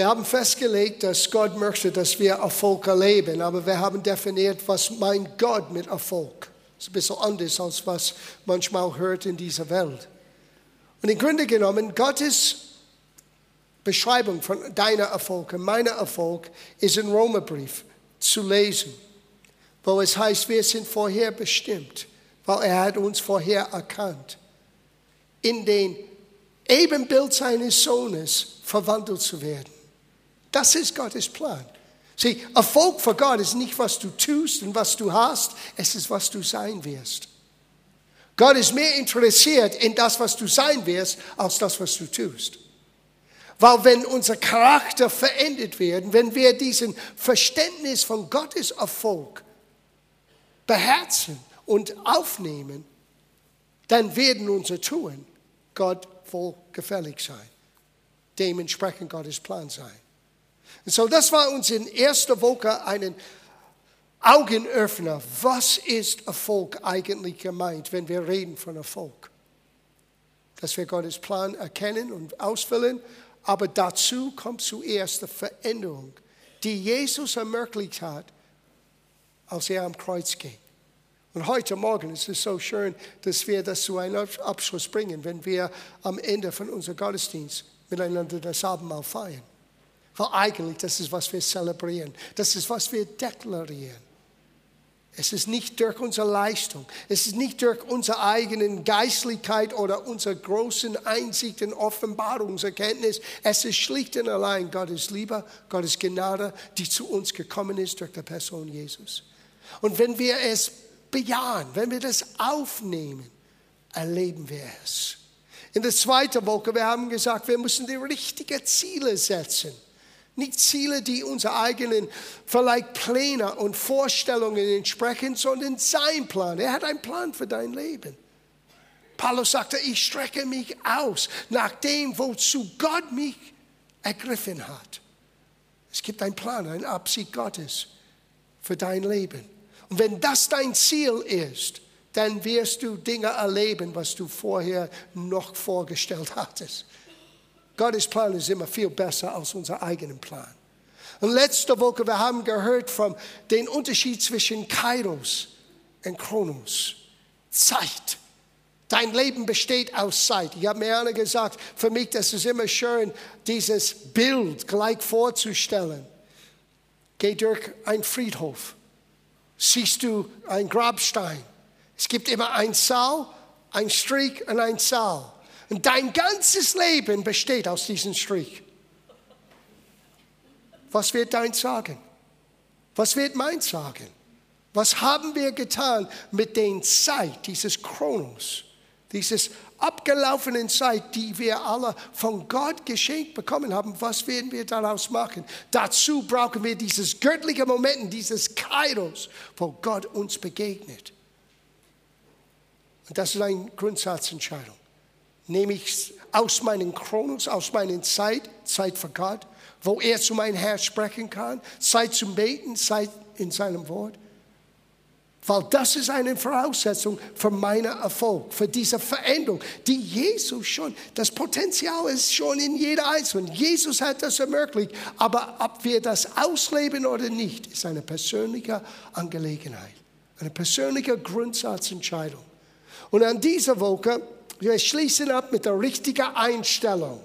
Wir haben festgelegt, dass Gott möchte, dass wir Erfolg erleben, aber wir haben definiert, was meint Gott mit Erfolg. Das ist ein bisschen anders, als was manchmal hört in dieser Welt. Und im Grunde genommen, Gottes Beschreibung von deiner Erfolg und meiner Erfolg ist im Romerbrief zu lesen, wo es heißt, wir sind vorher bestimmt, weil er hat uns vorher erkannt, in den Ebenbild seines Sohnes verwandelt zu werden. Das ist Gottes Plan. Sieh, Erfolg für Gott ist nicht, was du tust und was du hast, es ist, was du sein wirst. Gott ist mehr interessiert in das, was du sein wirst, als das, was du tust. Weil wenn unser Charakter verändert wird, wenn wir diesen Verständnis von Gottes Erfolg beherzen und aufnehmen, dann werden unser Tun Gott wohlgefällig sein. Dementsprechend Gottes Plan sein. Und so, das war uns in erster Woche einen Augenöffner. Was ist Erfolg eigentlich gemeint, wenn wir reden von Erfolg? Dass wir Gottes Plan erkennen und ausfüllen aber dazu kommt zuerst die Veränderung, die Jesus ermöglicht hat, als er am Kreuz ging. Und heute Morgen ist es so schön, dass wir das zu einem Abschluss bringen, wenn wir am Ende von unserem Gottesdienst miteinander das Abendmahl feiern. Weil eigentlich das ist, was wir zelebrieren. Das ist, was wir deklarieren. Es ist nicht durch unsere Leistung, es ist nicht durch unsere eigene Geistlichkeit oder unsere großen Einsicht und Offenbarungserkenntnis. Es ist schlicht und allein Gottes Liebe, Gottes Gnade, die zu uns gekommen ist durch die Person Jesus. Und wenn wir es bejahen, wenn wir das aufnehmen, erleben wir es. In der zweiten Woche, wir haben gesagt, wir müssen die richtigen Ziele setzen. Nicht Ziele, die unsere eigenen vielleicht Pläne und Vorstellungen entsprechen, sondern sein Plan. Er hat einen Plan für dein Leben. Paulus sagte, ich strecke mich aus nach dem, wozu Gott mich ergriffen hat. Es gibt einen Plan, eine Absicht Gottes für dein Leben. Und wenn das dein Ziel ist, dann wirst du Dinge erleben, was du vorher noch vorgestellt hattest. Gottes Plan ist immer viel besser als unser eigenen Plan. Und letzte Woche, wir haben gehört von den Unterschied zwischen Kairos und Chronos. Zeit. Dein Leben besteht aus Zeit. Ich habe mir alle gesagt, für mich, das ist immer schön, dieses Bild gleich vorzustellen. Geh durch einen Friedhof. Siehst du einen Grabstein. Es gibt immer ein Saal, ein Strich und ein Saal. Und dein ganzes Leben besteht aus diesem Strich. Was wird dein sagen? Was wird mein sagen? Was haben wir getan mit der Zeit, dieses Chronos, dieses abgelaufenen Zeit, die wir alle von Gott geschenkt bekommen haben? Was werden wir daraus machen? Dazu brauchen wir dieses göttliche Moment, dieses Kairos, wo Gott uns begegnet. Und das ist eine Grundsatzentscheidung nehme ich aus meinen Chronos, aus meiner Zeit, Zeit für Gott, wo er zu meinem Herz sprechen kann, Zeit zum Beten, Zeit in seinem Wort. Weil das ist eine Voraussetzung für meinen Erfolg, für diese Veränderung, die Jesus schon, das Potenzial ist schon in jeder Einzelnen. Jesus hat das ermöglicht, aber ob wir das ausleben oder nicht, ist eine persönliche Angelegenheit, eine persönliche Grundsatzentscheidung. Und an dieser Woche wir schließen ab mit der richtigen Einstellung.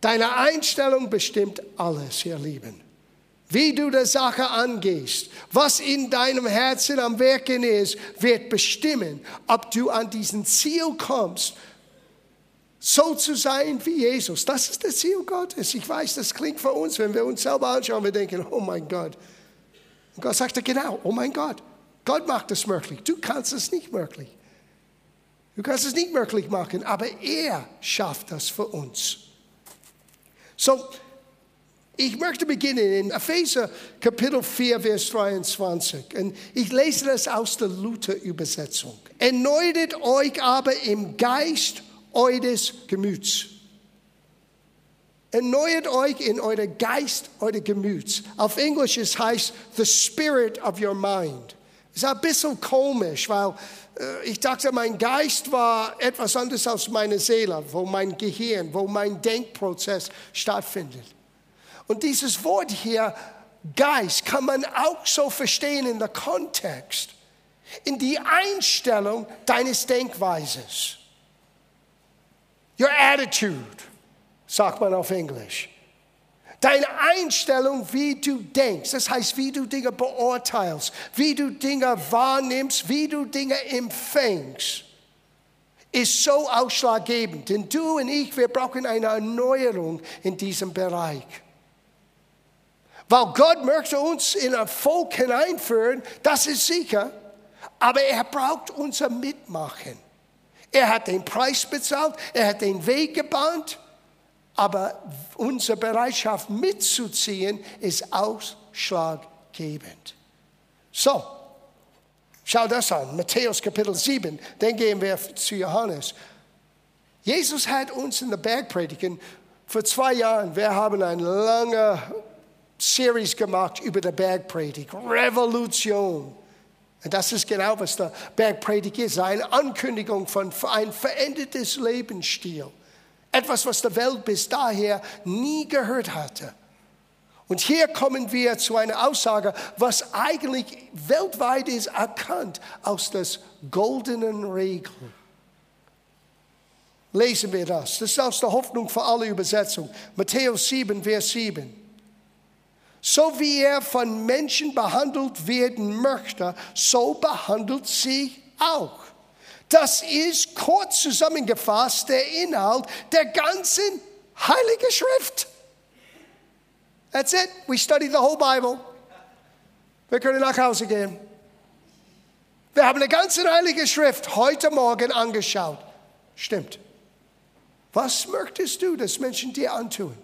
Deine Einstellung bestimmt alles, ihr Lieben. Wie du die Sache angehst, was in deinem Herzen am Werken ist, wird bestimmen, ob du an diesen Ziel kommst, so zu sein wie Jesus. Das ist das Ziel Gottes. Ich weiß, das klingt für uns, wenn wir uns selber anschauen, wir denken, oh mein Gott. Und Gott sagte genau, oh mein Gott, Gott macht es möglich. Du kannst es nicht möglich. Du kannst es nicht möglich machen, aber er schafft das für uns. So, ich möchte beginnen in Epheser Kapitel 4, Vers 23. Und ich lese das aus der Luther-Übersetzung. Erneuert euch aber im Geist eures Gemüts. Erneuert euch in euer Geist, euer Gemüts. Auf Englisch es heißt the spirit of your mind. Ist ein bisschen komisch, weil äh, ich dachte, mein Geist war etwas anderes als meine Seele, wo mein Gehirn, wo mein Denkprozess stattfindet. Und dieses Wort hier, Geist, kann man auch so verstehen in der Kontext, in die Einstellung deines Denkweises. Your attitude, sagt man auf Englisch. Deine Einstellung, wie du denkst, das heißt, wie du Dinge beurteilst, wie du Dinge wahrnimmst, wie du Dinge empfängst, ist so ausschlaggebend. Denn du und ich, wir brauchen eine Erneuerung in diesem Bereich. Weil Gott möchte uns in ein Volk hineinführen, das ist sicher, aber er braucht unser Mitmachen. Er hat den Preis bezahlt, er hat den Weg gebahnt, aber unsere Bereitschaft mitzuziehen ist ausschlaggebend. So, schau das an, Matthäus Kapitel 7, dann gehen wir zu Johannes. Jesus hat uns in der Bergpredigen vor zwei Jahren, wir haben eine lange Series gemacht über die Bergpredigt, Revolution. Und das ist genau, was der Bergpredigt ist, eine Ankündigung von ein verändertes Lebensstil. Etwas, was der Welt bis daher nie gehört hatte. Und hier kommen wir zu einer Aussage, was eigentlich weltweit ist erkannt aus des goldenen Regeln. Lesen wir das. Das ist aus der Hoffnung für alle Übersetzung. Matthäus 7, Vers 7. So wie er von Menschen behandelt werden möchte, so behandelt sie auch. Das ist kurz zusammengefasst der Inhalt der ganzen Heiligen Schrift. That's it. We study the whole Bible. Wir können nach Hause gehen. Wir haben die ganze Heilige Schrift heute Morgen angeschaut. Stimmt. Was möchtest du, dass Menschen dir antun?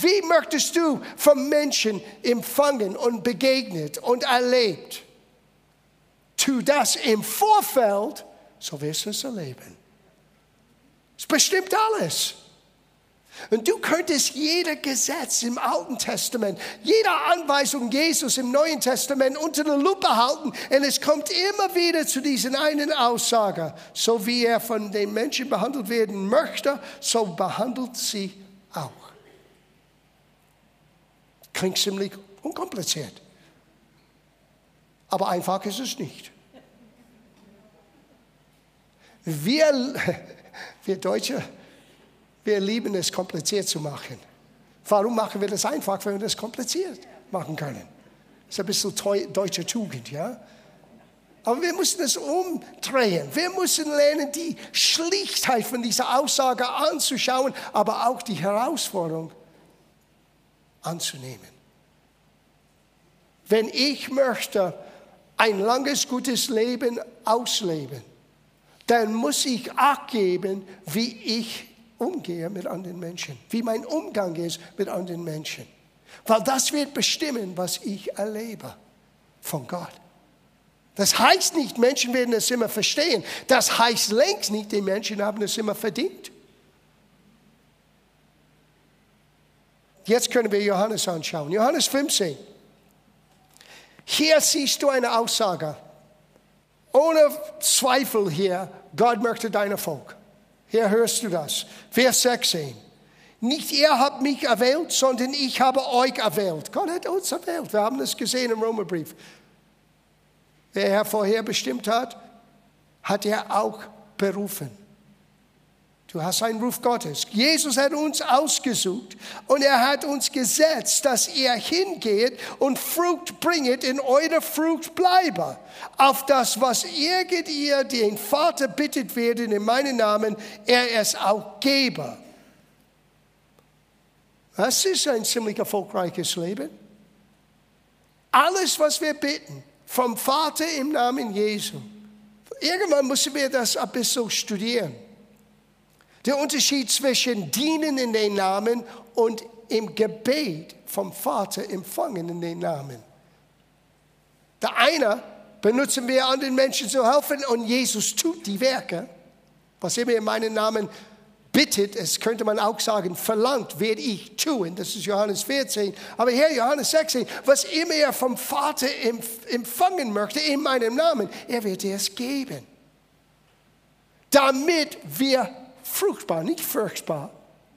Wie möchtest du vom Menschen empfangen und begegnet und erlebt? Tu das im Vorfeld so wirst du es erleben. Es bestimmt alles. Und du könntest jeder Gesetz im Alten Testament, jede Anweisung Jesus im Neuen Testament unter der Lupe halten und es kommt immer wieder zu dieser einen Aussage. So wie er von den Menschen behandelt werden möchte, so behandelt sie auch. Klingt ziemlich unkompliziert. Aber einfach ist es nicht. Wir, wir Deutsche, wir lieben es, kompliziert zu machen. Warum machen wir das einfach, wenn wir das kompliziert machen können? Das ist ein bisschen deutsche Tugend, ja? Aber wir müssen es umdrehen. Wir müssen lernen, die Schlichtheit von dieser Aussage anzuschauen, aber auch die Herausforderung anzunehmen. Wenn ich möchte ein langes, gutes Leben ausleben, dann muss ich Acht geben, wie ich umgehe mit anderen Menschen, wie mein Umgang ist mit anderen Menschen. Weil das wird bestimmen, was ich erlebe von Gott. Das heißt nicht, Menschen werden es immer verstehen. Das heißt längst nicht, die Menschen haben es immer verdient. Jetzt können wir Johannes anschauen. Johannes 15. Hier siehst du eine Aussage ohne Zweifel hier, Gott möchte dein Volk. Hier hörst du das. Vers 16. Nicht ihr habt mich erwählt, sondern ich habe euch erwählt. Gott hat uns erwählt. Wir haben das gesehen im Römerbrief. Wer er vorher bestimmt hat, hat er auch berufen. Du hast einen Ruf Gottes. Jesus hat uns ausgesucht und er hat uns gesetzt, dass ihr hingeht und Frucht bringet, in eurer Frucht bleibe. Auf das, was irgend ihr den Vater bittet werden in meinem Namen, er es auch gebe. Das ist ein ziemlich erfolgreiches Leben. Alles, was wir bitten, vom Vater im Namen Jesu. Irgendwann müssen wir das ein bisschen studieren. Der Unterschied zwischen dienen in den Namen und im Gebet vom Vater empfangen in den Namen. Der eine benutzen wir anderen Menschen zu helfen und Jesus tut die Werke. Was immer in meinem Namen bittet, es könnte man auch sagen, verlangt, werde ich tun. Das ist Johannes 14. Aber hier Johannes 16, was immer er vom Vater empfangen möchte in meinem Namen, er wird es geben. Damit wir fruchtbar, nicht furchtbar.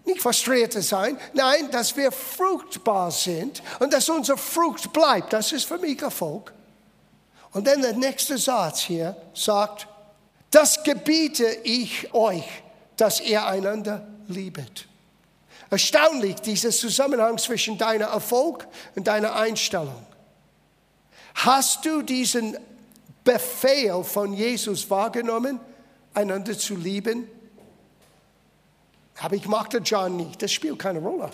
Nicht frustrierte sein, nein, dass wir fruchtbar sind und dass unsere Frucht bleibt. Das ist für mich Erfolg. Und dann der nächste Satz hier sagt, das gebiete ich euch, dass ihr einander liebet. Erstaunlich, dieser Zusammenhang zwischen deiner Erfolg und deiner Einstellung. Hast du diesen Befehl von Jesus wahrgenommen, einander zu lieben? Aber ich mag den John nicht. Das spielt keine Rolle.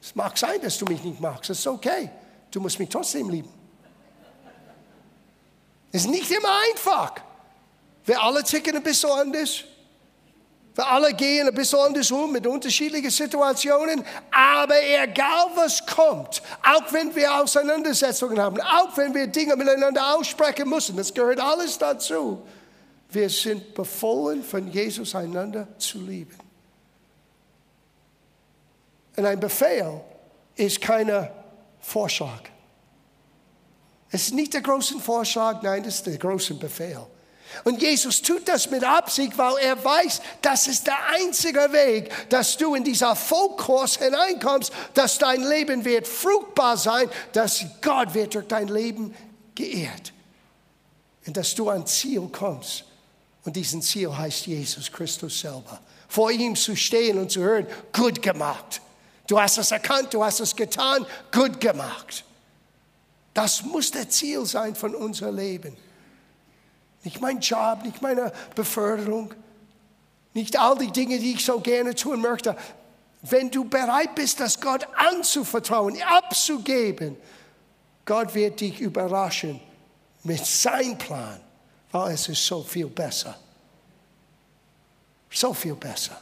Es mag sein, dass du mich nicht magst. Das ist okay. Du musst mich trotzdem lieben. Es ist nicht immer einfach. Wir alle ticken ein bisschen anders. Wir alle gehen ein bisschen anders um mit unterschiedlichen Situationen. Aber egal was kommt, auch wenn wir Auseinandersetzungen haben, auch wenn wir Dinge miteinander aussprechen müssen, das gehört alles dazu. Wir sind befohlen, von Jesus einander zu lieben. Und ein Befehl ist kein Vorschlag. Es ist nicht der große Vorschlag, nein, das ist der große Befehl. Und Jesus tut das mit Absicht, weil er weiß, das ist der einzige Weg, dass du in dieser Vollkurs hineinkommst, dass dein Leben wird fruchtbar sein, dass Gott wird durch dein Leben geehrt. Und dass du an Ziel kommst. Und diesen Ziel heißt Jesus Christus selber. Vor ihm zu stehen und zu hören, gut gemacht. Du hast es erkannt, du hast es getan, gut gemacht. Das muss der Ziel sein von unserem Leben. Nicht mein Job, nicht meine Beförderung, nicht all die Dinge, die ich so gerne tun möchte. Wenn du bereit bist, das Gott anzuvertrauen, abzugeben, Gott wird dich überraschen mit seinem Plan, weil es ist so viel besser. So viel besser.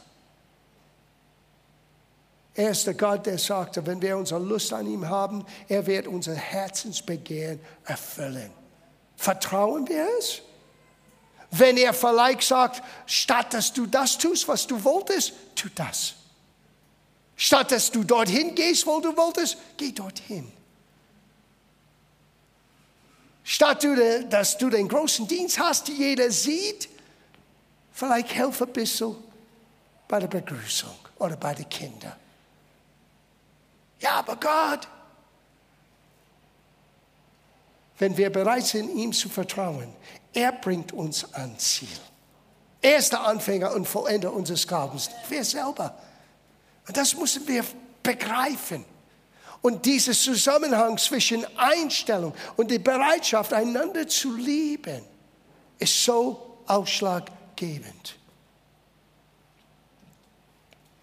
Er ist der Gott, der sagte, wenn wir unsere Lust an ihm haben, er wird unser Herzensbegehren erfüllen. Vertrauen wir es? Wenn er vielleicht sagt, statt dass du das tust, was du wolltest, tu das. Statt dass du dorthin gehst, wo du wolltest, geh dorthin. Statt dass du den großen Dienst hast, die jeder sieht, vielleicht helfe ein bisschen bei der Begrüßung oder bei den Kindern. Ja, aber Gott, wenn wir bereit sind, ihm zu vertrauen, er bringt uns ans Ziel. Er ist der Anfänger und Vollender unseres Glaubens, wir selber. Und das müssen wir begreifen. Und dieser Zusammenhang zwischen Einstellung und der Bereitschaft, einander zu lieben, ist so ausschlaggebend.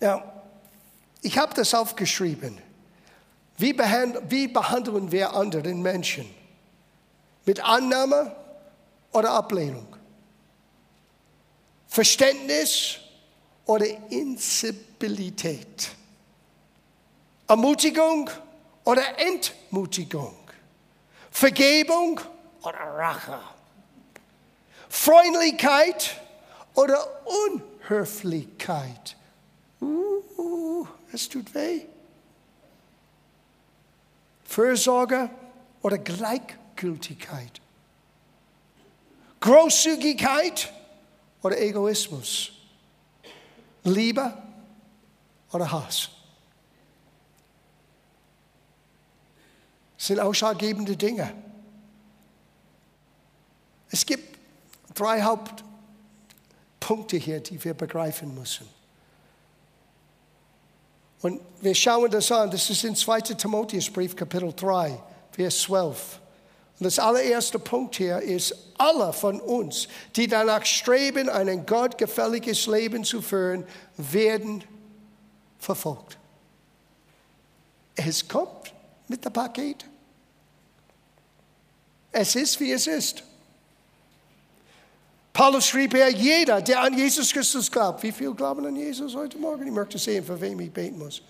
Ja, ich habe das aufgeschrieben. Wie, behandeln wir anderen Menschen? Mit Annahme oder Ablehnung? Verständnis oder Insibilität? Ermutigung oder Entmutigung? Vergebung oder Rache? Freundlichkeit oder Unhöflichkeit? Uh, es tut weh. Fürsorge oder Gleichgültigkeit? Großzügigkeit oder Egoismus? Liebe oder Hass? Sind ausschlaggebende Dinge. Es gibt drei Hauptpunkte hier, die wir begreifen müssen. Und wir schauen das an, das ist in 2. Timotheusbrief, Kapitel 3, Vers 12. Und das allererste Punkt hier ist, alle von uns, die danach streben, ein gottgefälliges Leben zu führen, werden verfolgt. Es kommt mit dem Paket. Es ist, wie es ist. Paulus schrieb er, jeder, der an Jesus Christus glaubt. Wie viel glauben an Jesus heute Morgen? Ich möchte sehen, für wen ich beten muss.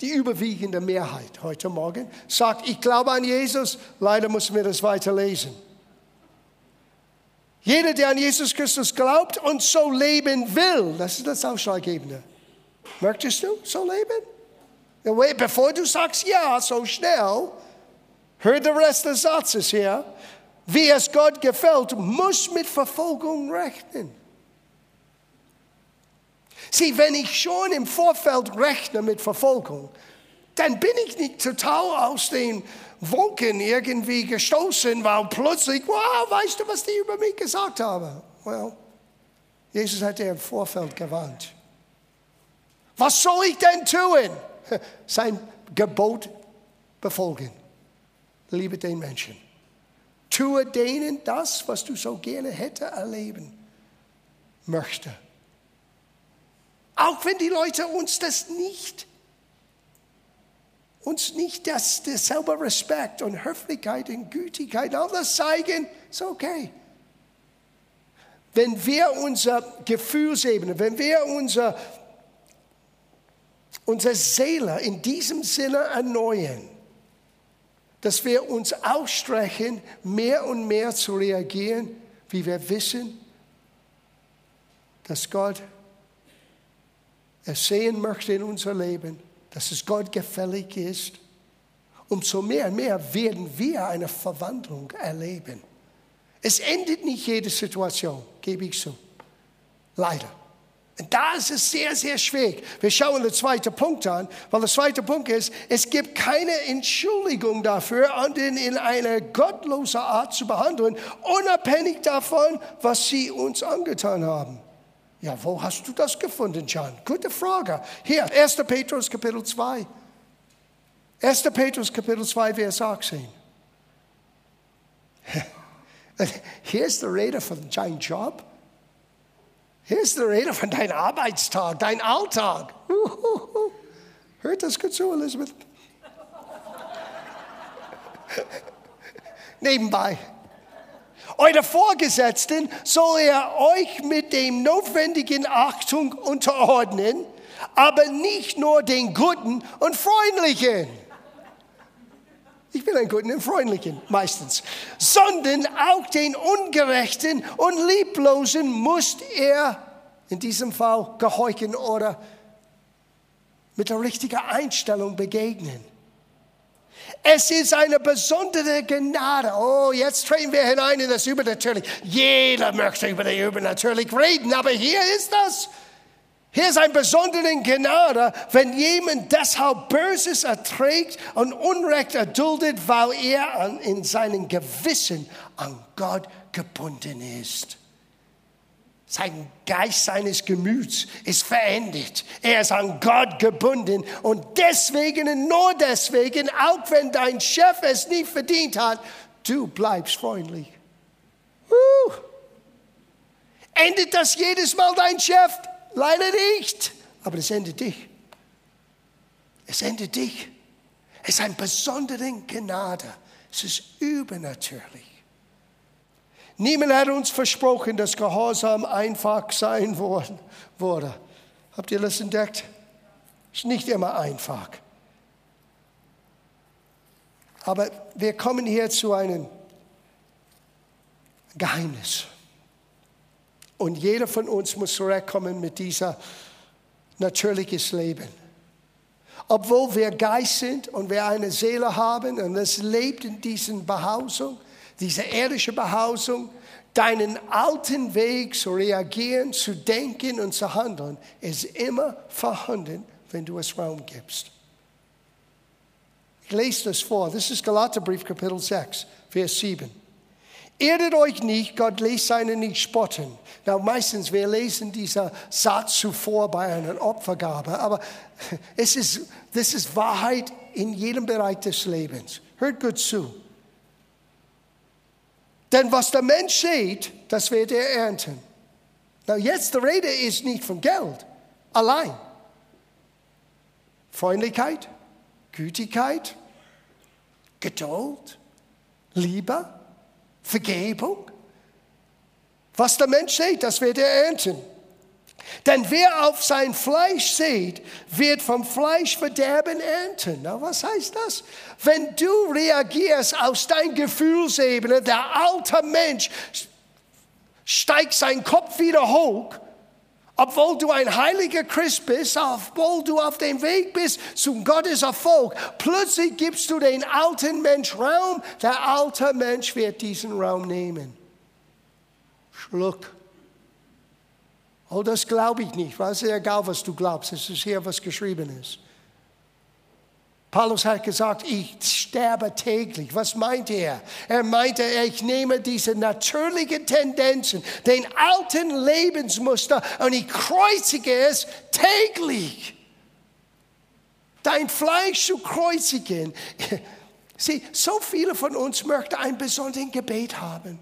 Die überwiegende Mehrheit heute Morgen sagt, ich glaube an Jesus. Leider müssen wir das weiterlesen. Jeder, der an Jesus Christus glaubt und so leben will, das ist das Ausschlaggebende. Möchtest du so leben? Bevor du sagst ja, so schnell, hör den Rest des Satzes hier wie es Gott gefällt, muss mit Verfolgung rechnen. Sieh, wenn ich schon im Vorfeld rechne mit Verfolgung, dann bin ich nicht total aus den Wolken irgendwie gestoßen, weil plötzlich, wow, weißt du, was die über mich gesagt haben? Well, Jesus hat dir im Vorfeld gewarnt. Was soll ich denn tun? Sein Gebot befolgen. Liebe den Menschen. Tue denen das, was du so gerne hätte erleben möchte. Auch wenn die Leute uns das nicht, uns nicht das, derselbe Respekt und Höflichkeit und Gütigkeit, all das zeigen, ist okay. Wenn wir unser Gefühlsebene, wenn wir unser, unsere Seele in diesem Sinne erneuern, dass wir uns ausstrechen, mehr und mehr zu reagieren, wie wir wissen, dass Gott es sehen möchte in unser Leben, dass es Gott gefällig ist, umso mehr und mehr werden wir eine Verwandlung erleben. Es endet nicht jede Situation, gebe ich zu. Leider. Und da ist es sehr, sehr schwierig. Wir schauen den zweiten Punkt an, weil der zweite Punkt ist, es gibt keine Entschuldigung dafür, anderen in einer gottlosen Art zu behandeln, unabhängig davon, was sie uns angetan haben. Ja, wo hast du das gefunden, John? Gute Frage. Hier, 1. Petrus Kapitel 2. 1. Petrus Kapitel 2, Vers 18. Hier ist die Rede von deinem Job. Hier ist die Rede von deinem Arbeitstag, dein Alltag. Hört das gut zu, Elizabeth? Nebenbei. Eure Vorgesetzten soll er euch mit dem notwendigen Achtung unterordnen, aber nicht nur den Guten und Freundlichen. Ich bin ein Guten und Freundlichen, meistens. Sondern auch den Ungerechten und Lieblosen muss er in diesem Fall gehorchen oder mit der richtigen Einstellung begegnen. Es ist eine besondere Gnade. Oh, jetzt treten wir hinein in das Übernatürliche. Jeder möchte über das Übernatürliche reden, aber hier ist das. Hier ist eine besondere Gnade, wenn jemand deshalb Böses erträgt und Unrecht erduldet, weil er in seinem Gewissen an Gott gebunden ist. Sein Geist seines Gemüts ist verändert. Er ist an Gott gebunden. Und deswegen und nur deswegen, auch wenn dein Chef es nicht verdient hat, du bleibst freundlich. Uh. Endet das jedes Mal dein Chef? Leider nicht. Aber es endet dich. Es endet dich. Es ist eine besondere Gnade. Es ist übernatürlich. Niemand hat uns versprochen, dass Gehorsam einfach sein würde. Habt ihr das entdeckt? Ist nicht immer einfach. Aber wir kommen hier zu einem Geheimnis. Und jeder von uns muss zurückkommen mit dieser natürliches Leben. Obwohl wir Geist sind und wir eine Seele haben und es lebt in diesen Behausung, diese irdische Behausung, deinen alten Weg zu reagieren, zu denken und zu handeln, ist immer vorhanden, wenn du es Raum gibst. Ich lese das vor. Das ist Galaterbrief, Kapitel 6, Vers 7. Irret euch nicht, Gott lässt seine nicht spotten. Na, meistens, wir lesen diesen Satz zuvor bei einer Opfergabe, aber es ist, das ist Wahrheit in jedem Bereich des Lebens. Hört gut zu. Denn was der Mensch sieht, das wird er ernten. Na, jetzt die Rede ist nicht von Geld allein. Freundlichkeit, Gütigkeit, Geduld, Liebe, Vergebung. Was der Mensch sieht, das wird er ernten. Denn wer auf sein Fleisch sieht, wird vom Fleisch Verderben ernten. Na, was heißt das? Wenn du reagierst aus deiner Gefühlsebene, der alte Mensch steigt seinen Kopf wieder hoch, obwohl du ein heiliger Christ bist, obwohl du auf dem Weg bist zum Gottes Erfolg, plötzlich gibst du den alten Mensch Raum, der alte Mensch wird diesen Raum nehmen. Schluck Oh, das glaube ich nicht. Es ist egal, was du glaubst. Es ist hier, was geschrieben ist. Paulus hat gesagt, ich sterbe täglich. Was meint er? Er meinte, ich nehme diese natürlichen Tendenzen, den alten Lebensmuster und ich kreuzige es täglich. Dein Fleisch zu kreuzigen. Sieh, so viele von uns möchten ein besonderes Gebet haben.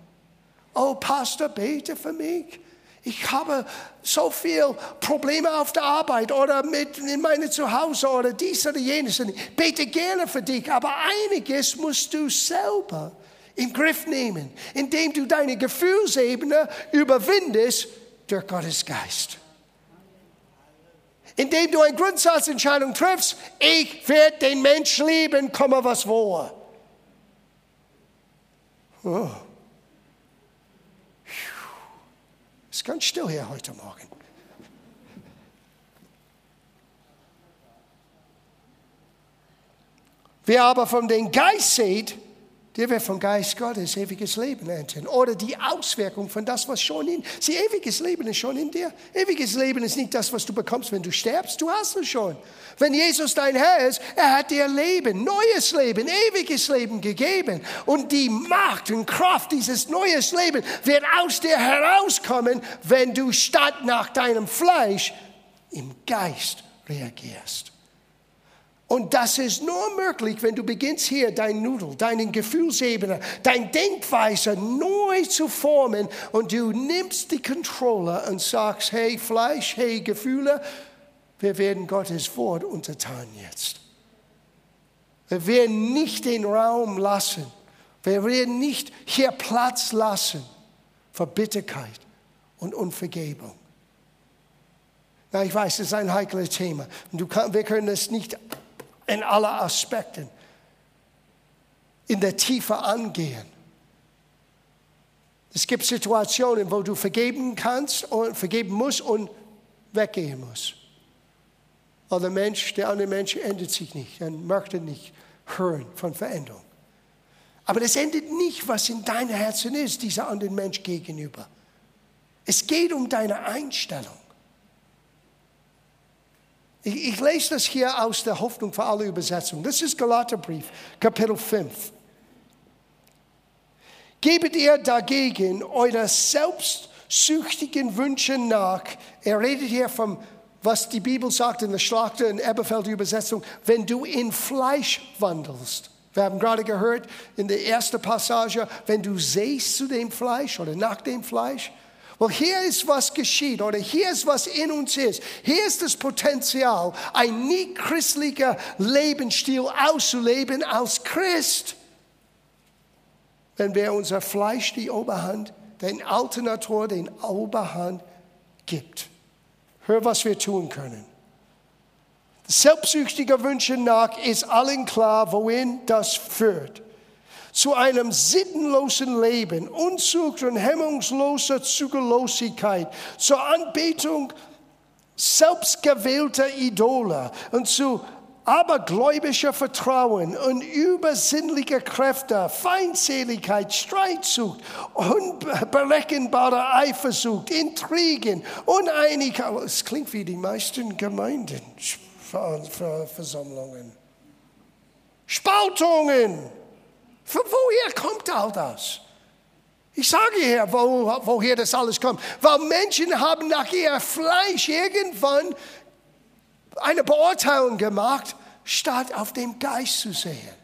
Oh, Pastor, bete für mich. Ich habe so viele Probleme auf der Arbeit oder mit in meinem Zuhause oder dies oder jenes. Ich bete gerne für dich, aber einiges musst du selber im Griff nehmen, indem du deine Gefühlsebene überwindest durch Gottes Geist. Indem du eine Grundsatzentscheidung triffst, ich werde den Mensch lieben, komme was vor. Oh. Ist ganz still hier heute Morgen. Wer aber von den Geist sieht, der wird vom Geist Gottes ewiges Leben ernten. Oder die Auswirkung von das, was schon in, sie ewiges Leben ist schon in dir. Ewiges Leben ist nicht das, was du bekommst, wenn du stirbst. Du hast es schon. Wenn Jesus dein Herr ist, er hat dir Leben, neues Leben, ewiges Leben gegeben. Und die Macht und Kraft dieses neues Leben wird aus dir herauskommen, wenn du statt nach deinem Fleisch im Geist reagierst. Und das ist nur möglich, wenn du beginnst hier dein Nudel, deine Gefühlsebene, dein Denkweise neu zu formen und du nimmst die Kontrolle und sagst, hey Fleisch, hey Gefühle, wir werden Gottes Wort untertan jetzt. Wir werden nicht den Raum lassen, wir werden nicht hier Platz lassen für Bitterkeit und Unvergebung. Na, ich weiß, es ist ein heikles Thema. Und du kann, wir können es nicht in aller Aspekten in der Tiefe angehen. Es gibt Situationen, wo du vergeben kannst und vergeben musst und weggehen musst. Weil der Mensch, der andere Mensch ändert sich nicht, er möchte nicht hören von Veränderung. Aber das endet nicht, was in deinem Herzen ist, dieser anderen Mensch gegenüber. Es geht um deine Einstellung. Ich, ich, lese das hier aus der Hoffnung für alle Übersetzungen. Das ist Galaterbrief, Kapitel 5. Gebet ihr dagegen eure selbstsüchtigen Wünsche nach. Er redet hier vom, was die Bibel sagt in der Schlachter und Eberfeld Übersetzung, wenn du in Fleisch wandelst. Wir haben gerade gehört in der ersten Passage, wenn du sehst zu dem Fleisch oder nach dem Fleisch, weil hier ist, was geschieht oder hier ist, was in uns ist. Hier ist das Potenzial, ein nicht christlicher Lebensstil auszuleben als Christ. Wenn wir unser Fleisch die Oberhand, den alten Natur den Oberhand gibt. Hör, was wir tun können. Selbstsüchtiger Wünsche nach ist allen klar, wohin das führt zu einem sittenlosen Leben, Unzucht und hemmungsloser Zügellosigkeit, zur Anbetung selbstgewählter Idole und zu abergläubischer Vertrauen und übersinnlicher Kräfte, Feindseligkeit, Streitsucht, unberechenbare Eifersucht, Intrigen, Uneinigkeit. Es klingt wie die meisten Gemeinden, Versammlungen. Spaltungen von woher kommt all das? Ich sage hier, wo, woher das alles kommt. Weil Menschen haben nach ihrem Fleisch irgendwann eine Beurteilung gemacht, statt auf den Geist zu sehen.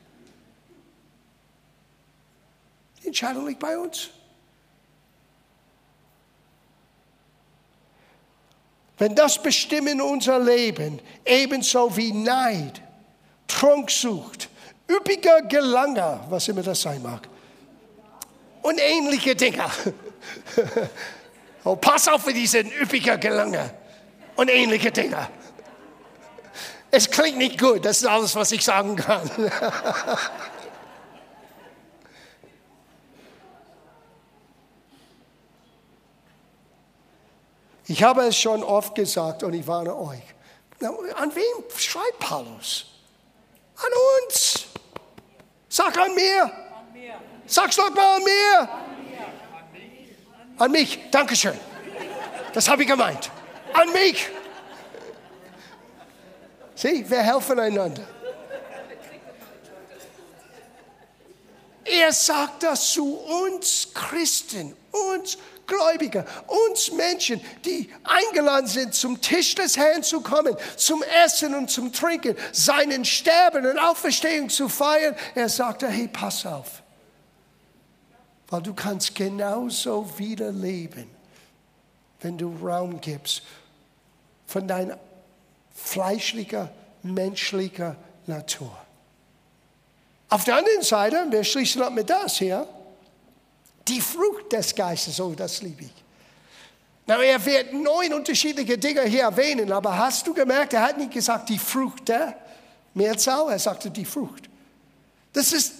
Die Entscheidung liegt bei uns. Wenn das bestimmen unser Leben, ebenso wie Neid, Trunksucht, üppiger Gelanger, was immer das sein mag. Und ähnliche Dinge. Oh, pass auf für diesen üppiger Gelanger und ähnliche Dinge. Es klingt nicht gut, das ist alles, was ich sagen kann. Ich habe es schon oft gesagt und ich warne euch. An wen schreibt Paulus? Sag an mir. Sag's doch mal an mir. An mich. Dankeschön. Das habe ich gemeint. an mich. Sieh, wir helfen einander. Er sagt das zu uns Christen, uns Gläubige, uns Menschen, die eingeladen sind, zum Tisch des Herrn zu kommen, zum Essen und zum Trinken, seinen Sterben und Auferstehung zu feiern. Er sagte, hey, pass auf, weil du kannst genauso wieder leben, wenn du Raum gibst von deiner fleischlicher, menschlicher Natur. Auf der anderen Seite, wir schließen ab mit das hier, die Frucht des Geistes, oh, das liebe ich. Na, er wird neun unterschiedliche Dinge hier erwähnen, aber hast du gemerkt, er hat nicht gesagt die Frucht der Mehrzahl, er sagte die Frucht. Das ist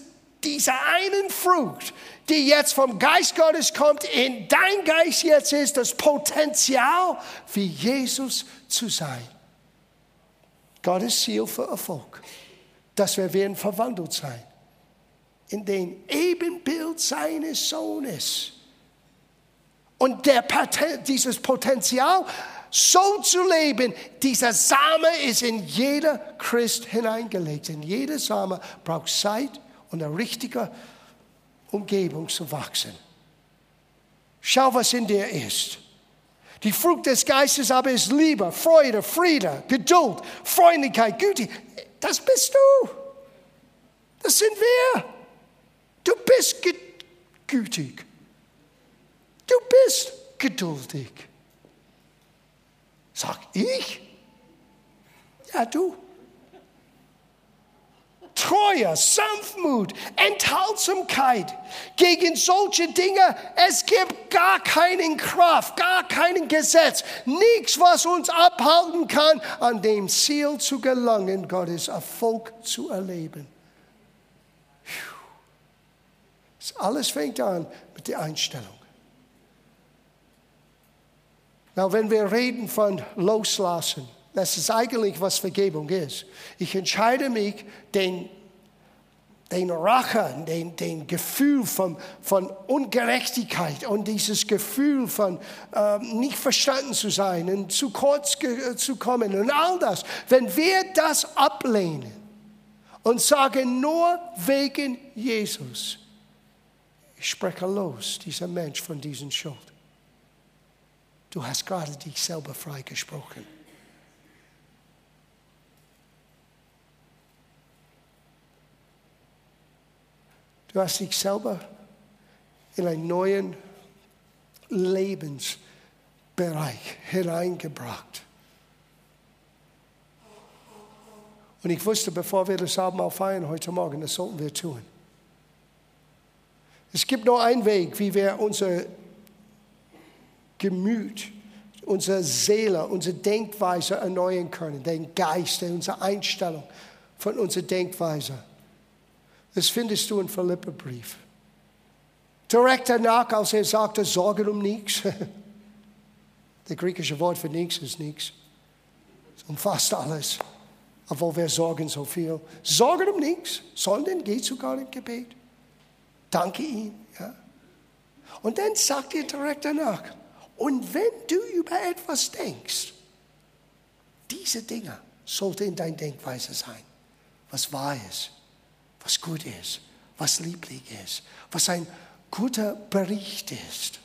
diese einen Frucht, die jetzt vom Geist Gottes kommt, in dein Geist jetzt ist, das Potenzial, wie Jesus zu sein. Gottes Ziel für Erfolg dass wir werden verwandelt sein in den Ebenbild seines Sohnes. Und der, dieses Potenzial, so zu leben, dieser Same ist in jeder Christ hineingelegt. In jeder Same braucht Zeit und eine richtige Umgebung zu wachsen. Schau, was in dir ist. Die Frucht des Geistes aber ist Liebe, Freude, Friede, Geduld, Freundlichkeit, Güte. Das bist du. Das sind wir. Du bist gütig. Du bist geduldig. Sag ich? Ja, du. Treue, Sanftmut, Enthaltsamkeit. Gegen solche Dinge, es gibt gar keinen Kraft, gar kein Gesetz, nichts, was uns abhalten kann, an dem Ziel zu gelangen, Gottes Erfolg zu erleben. Alles fängt an mit der Einstellung. Na, wenn wir reden von Loslassen, das ist eigentlich, was Vergebung ist. Ich entscheide mich, den, den Rache, den, den Gefühl von, von Ungerechtigkeit und dieses Gefühl von äh, nicht verstanden zu sein und zu kurz zu kommen und all das, wenn wir das ablehnen und sagen nur wegen Jesus, spreche los, dieser Mensch von diesem Schuld. Du hast gerade dich selber freigesprochen. Du hast dich selber in einen neuen Lebensbereich hineingebracht. Und ich wusste, bevor wir das Abendmahl feiern heute Morgen, das sollten wir tun. Es gibt nur einen Weg, wie wir unser Gemüt, unsere Seele, unsere Denkweise erneuern können, den Geist, unsere Einstellung von unserer Denkweise. Das findest du im Philipperbrief. Direkt danach, als er sagte, Sorgen um nichts. Das griechische Wort für nichts ist nichts. Es umfasst alles. Obwohl wir sorgen so viel. Sorgen um nichts, sondern geht sogar im Gebet. Danke ihm. Ja. Und dann sagt er direkt danach, und wenn du über etwas denkst, diese Dinge sollten in deiner Denkweise sein, was wahr ist, was gut ist, was lieblich ist, was ein guter Bericht ist.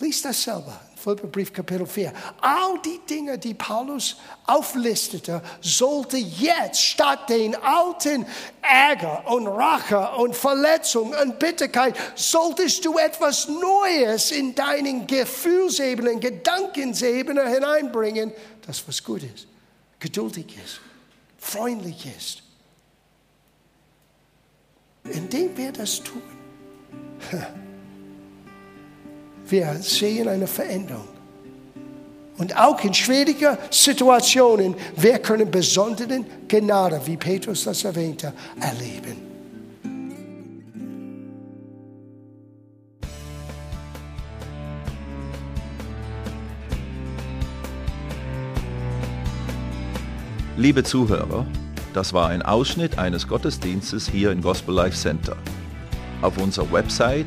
Lies das selber, Philipperbrief Kapitel 4. All die Dinge, die Paulus auflistete, sollte jetzt statt den alten Ärger und Rache und Verletzung und Bitterkeit, solltest du etwas Neues in deinen Gefühlsebenen, Gedankensebene hineinbringen, das was gut ist, geduldig ist, freundlich ist indem wir das tun, wir sehen eine Veränderung. Und auch in schwierigen Situationen, wir können besonderen Gnade, wie Petrus das erwähnte, erleben. Liebe Zuhörer, das war ein Ausschnitt eines Gottesdienstes hier im Gospel Life Center. Auf unserer Website